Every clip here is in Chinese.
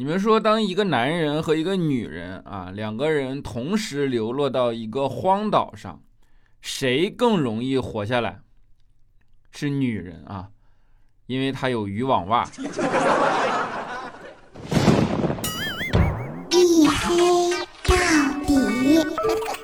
你们说，当一个男人和一个女人啊，两个人同时流落到一个荒岛上，谁更容易活下来？是女人啊，因为她有渔网袜。一黑到底。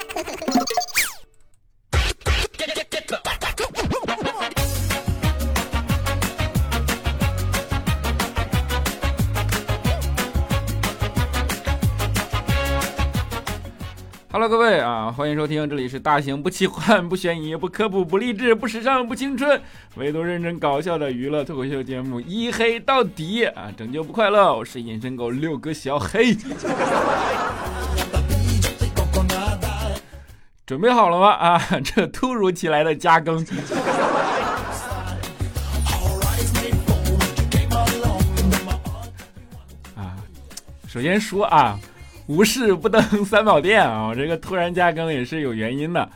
各位啊，欢迎收听，这里是大型不奇幻、不悬疑、不科普、不励志、不时尚、不青春，唯独认真搞笑的娱乐脱口秀节目《一黑到底》啊，拯救不快乐，我是隐身狗六哥小黑。准备好了吗？啊，这突如其来的加更。啊，首先说啊。无事不登三宝殿啊！我这个突然加更也是有原因的，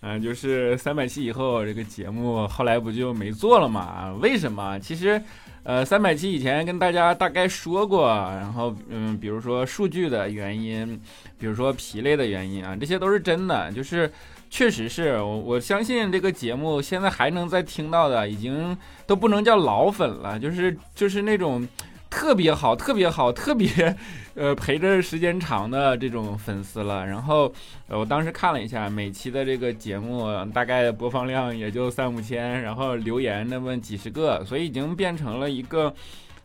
嗯，就是三百期以后这个节目后来不就没做了嘛？为什么？其实，呃，三百期以前跟大家大概说过，然后嗯，比如说数据的原因，比如说疲累的原因啊，这些都是真的，就是确实是我我相信这个节目现在还能再听到的，已经都不能叫老粉了，就是就是那种。特别好，特别好，特别，呃，陪着时间长的这种粉丝了。然后，我当时看了一下，每期的这个节目大概播放量也就三五千，然后留言那么几十个，所以已经变成了一个，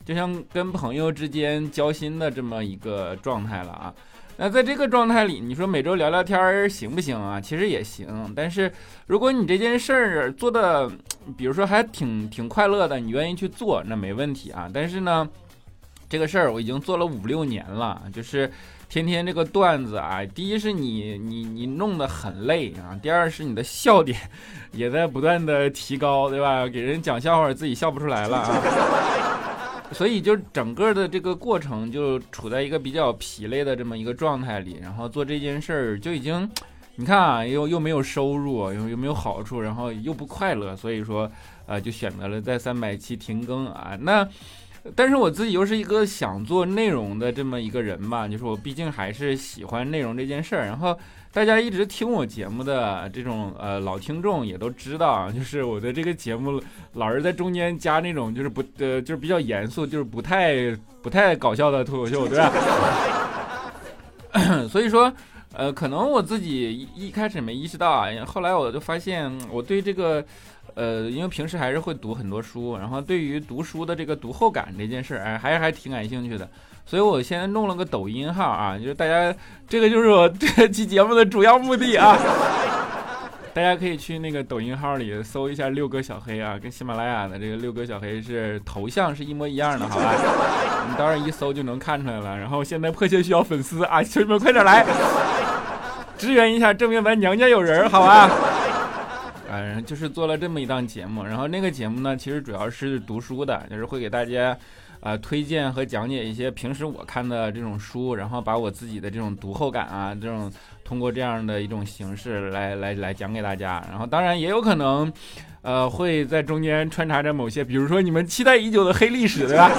就像跟朋友之间交心的这么一个状态了啊。那在这个状态里，你说每周聊聊天儿行不行啊？其实也行，但是如果你这件事儿做的，比如说还挺挺快乐的，你愿意去做，那没问题啊。但是呢。这个事儿我已经做了五六年了，就是天天这个段子啊，第一是你你你弄得很累啊，第二是你的笑点 也在不断的提高，对吧？给人讲笑话自己笑不出来了啊，所以就整个的这个过程就处在一个比较疲累的这么一个状态里，然后做这件事儿就已经，你看啊，又又没有收入，又又没有好处，然后又不快乐，所以说呃就选择了在三百期停更啊，那。但是我自己又是一个想做内容的这么一个人吧，就是我毕竟还是喜欢内容这件事儿。然后大家一直听我节目的这种呃老听众也都知道，就是我的这个节目老是在中间加那种就是不呃就是比较严肃，就是不太不太搞笑的脱口秀，对吧？所以说呃可能我自己一开始没意识到啊，后来我就发现我对这个。呃，因为平时还是会读很多书，然后对于读书的这个读后感这件事儿，哎，还是还挺感兴趣的。所以我现在弄了个抖音号啊，就是大家这个就是我这期节目的主要目的啊。大家可以去那个抖音号里搜一下六哥小黑啊，跟喜马拉雅的这个六哥小黑是头像是一模一样的，好吧？你到时候一搜就能看出来了。然后现在迫切需要粉丝啊，兄弟们快点来支援一下，证明咱娘家有人，好吧？嗯，就是做了这么一档节目，然后那个节目呢，其实主要是读书的，就是会给大家，呃，推荐和讲解一些平时我看的这种书，然后把我自己的这种读后感啊，这种通过这样的一种形式来来来讲给大家。然后当然也有可能，呃，会在中间穿插着某些，比如说你们期待已久的黑历史，对吧？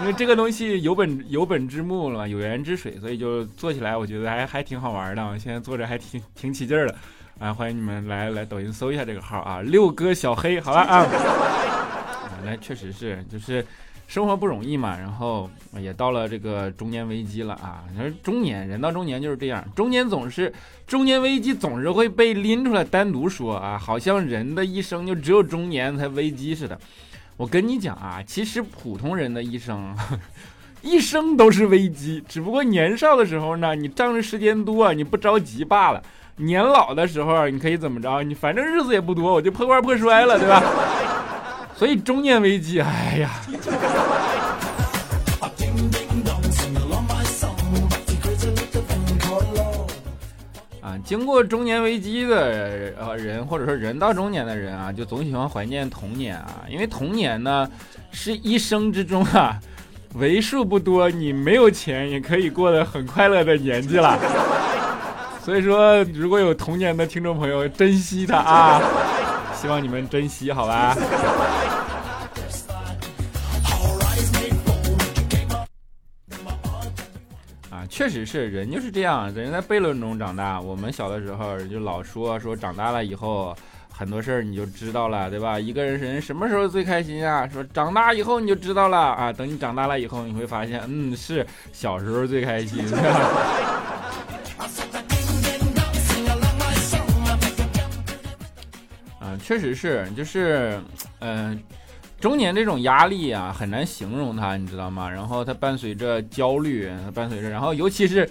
因为这个东西有本有本之木了，有源之水，所以就做起来我觉得还还挺好玩的。现在做着还挺挺起劲儿的。啊，欢迎你们来来抖音搜一下这个号啊，六哥小黑，好了啊。那确实是，就是生活不容易嘛，然后也到了这个中年危机了啊。你说中年人到中年就是这样，中年总是中年危机总是会被拎出来单独说啊，好像人的一生就只有中年才危机似的。我跟你讲啊，其实普通人的一生，一生都是危机，只不过年少的时候呢，你仗着时间多，你不着急罢了。年老的时候，你可以怎么着？你反正日子也不多，我就破罐破摔了，对吧？所以中年危机，哎呀！啊，经过中年危机的呃人，或者说人到中年的人啊，就总喜欢怀念童年啊，因为童年呢，是一生之中啊，为数不多你没有钱也可以过得很快乐的年纪了。所以说，如果有童年的听众朋友，珍惜它啊！希望你们珍惜，好吧？确实是人就是这样，人在悖论中长大。我们小的时候就老说说长大了以后很多事儿你就知道了，对吧？一个人人什么时候最开心啊？说长大以后你就知道了啊。等你长大了以后，你会发现，嗯，是小时候最开心。啊，确实是，就是，嗯。中年这种压力啊，很难形容它，你知道吗？然后它伴随着焦虑，伴随着，然后尤其是。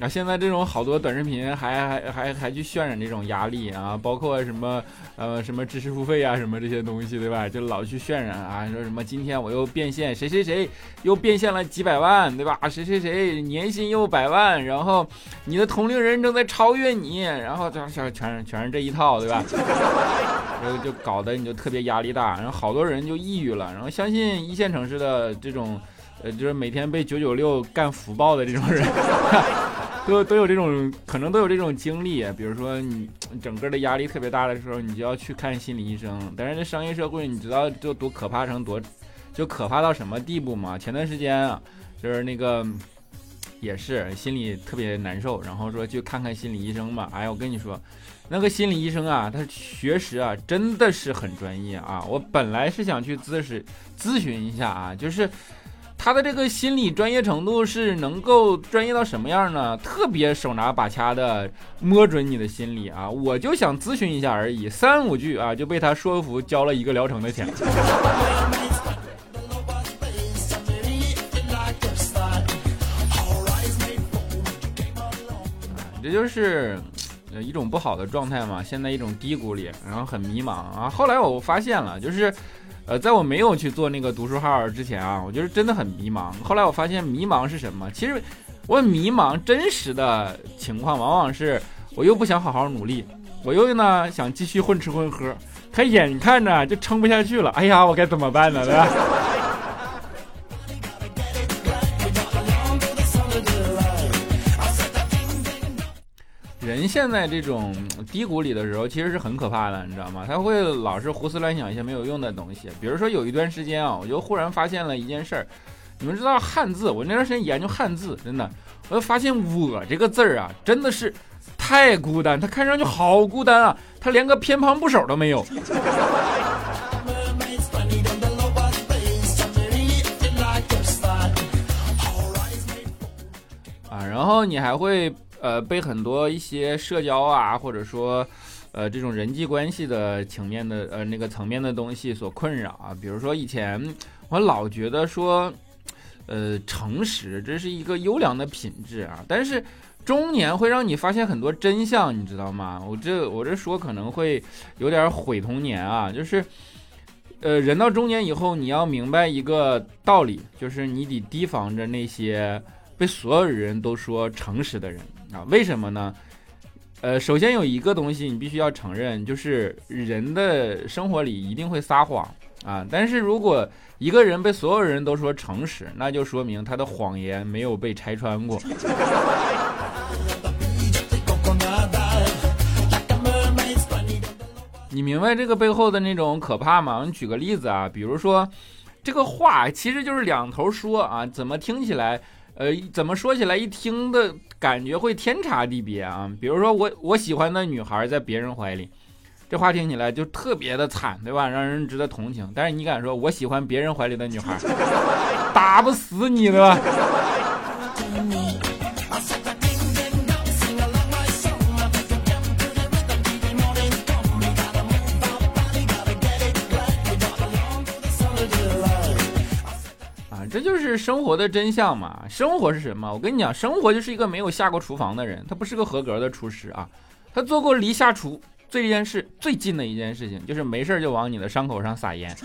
啊，现在这种好多短视频还还还还去渲染这种压力啊，包括什么呃什么知识付费啊，什么这些东西，对吧？就老去渲染啊，说什么今天我又变现，谁谁谁又变现了几百万，对吧？谁谁谁年薪又百万，然后你的同龄人正在超越你，然后这全全全是这一套，对吧？然后就搞得你就特别压力大，然后好多人就抑郁了，然后相信一线城市的这种呃，就是每天被九九六干福报的这种人。都都有这种可能，都有这种经历。比如说，你整个的压力特别大的时候，你就要去看心理医生。但是这商业社会，你知道就多可怕成多，就可怕到什么地步吗？前段时间啊，就是那个也是心里特别难受，然后说去看看心理医生嘛。哎呀，我跟你说，那个心理医生啊，他学识啊真的是很专业啊。我本来是想去咨询咨询一下啊，就是。他的这个心理专业程度是能够专业到什么样呢？特别手拿把掐的摸准你的心理啊！我就想咨询一下而已，三五句啊就被他说服，交了一个疗程的钱。这就是一种不好的状态嘛，现在一种低谷里，然后很迷茫啊。后来我发现了，就是。呃，在我没有去做那个读书号之前啊，我就是真的很迷茫。后来我发现迷茫是什么？其实我迷茫真实的情况往往是我又不想好好努力，我又呢想继续混吃混喝，可眼看着就撑不下去了。哎呀，我该怎么办呢？对吧？人现在这种低谷里的时候，其实是很可怕的，你知道吗？他会老是胡思乱想一些没有用的东西。比如说有一段时间啊，我就忽然发现了一件事儿。你们知道汉字？我那段时间研究汉字，真的，我就发现“我”这个字儿啊，真的是太孤单。它看上去好孤单啊，它连个偏旁部首都没有。啊，然后你还会。呃，被很多一些社交啊，或者说，呃，这种人际关系的层面的呃那个层面的东西所困扰啊。比如说以前我老觉得说，呃，诚实这是一个优良的品质啊。但是中年会让你发现很多真相，你知道吗？我这我这说可能会有点毁童年啊。就是，呃，人到中年以后，你要明白一个道理，就是你得提防着那些被所有人都说诚实的人。啊，为什么呢？呃，首先有一个东西你必须要承认，就是人的生活里一定会撒谎啊。但是如果一个人被所有人都说诚实，那就说明他的谎言没有被拆穿过。你明白这个背后的那种可怕吗？你举个例子啊，比如说这个话其实就是两头说啊，怎么听起来？呃，怎么说起来一听的感觉会天差地别啊？比如说我我喜欢的女孩在别人怀里，这话听起来就特别的惨，对吧？让人值得同情。但是你敢说我喜欢别人怀里的女孩，打不死你，对吧？这就是生活的真相嘛？生活是什么？我跟你讲，生活就是一个没有下过厨房的人，他不是个合格的厨师啊。他做过离下厨这件事最近的一件事情，就是没事就往你的伤口上撒盐。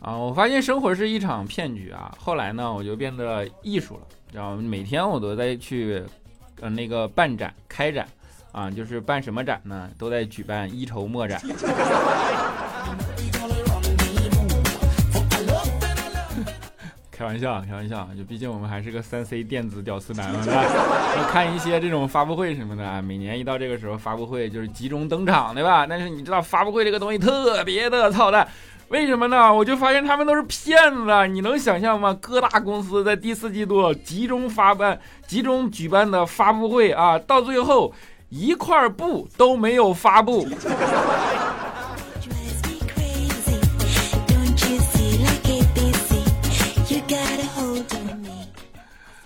啊，我发现生活是一场骗局啊。后来呢，我就变得艺术了，然后每天我都在去，呃，那个办展、开展。啊，就是办什么展呢？都在举办一筹莫展。开玩笑，开玩笑，就毕竟我们还是个三 C 电子屌丝男嘛，对吧？看一些这种发布会什么的，每年一到这个时候，发布会就是集中登场，对吧？但是你知道发布会这个东西特别的操蛋，为什么呢？我就发现他们都是骗子，你能想象吗？各大公司在第四季度集中发办、集中举办的发布会啊，到最后一块布都没有发布。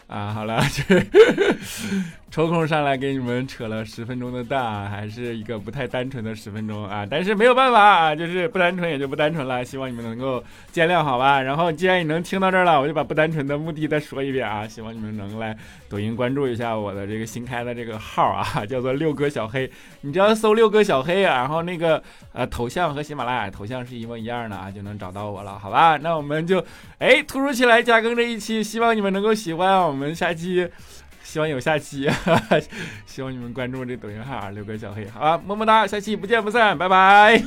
啊，好了，这抽空上来给你们扯了十分钟的蛋，还是一个不太单纯的十分钟啊，但是没有办法啊，就是不单纯也就不单纯了，希望你们能够见谅，好吧？然后既然你能听到这儿了，我就把不单纯的目的再说一遍啊，希望你们能来抖音关注一下我的这个新开的这个号啊，叫做六哥小黑，你只要搜六哥小黑，然后那个呃头像和喜马拉雅头像是一模一样的啊，就能找到我了，好吧？那我们就哎突如其来加更这一期，希望你们能够喜欢。我们下期，希望有下期，希望你们关注这抖音号六哥小黑，好，么么哒，下期不见不散，拜拜。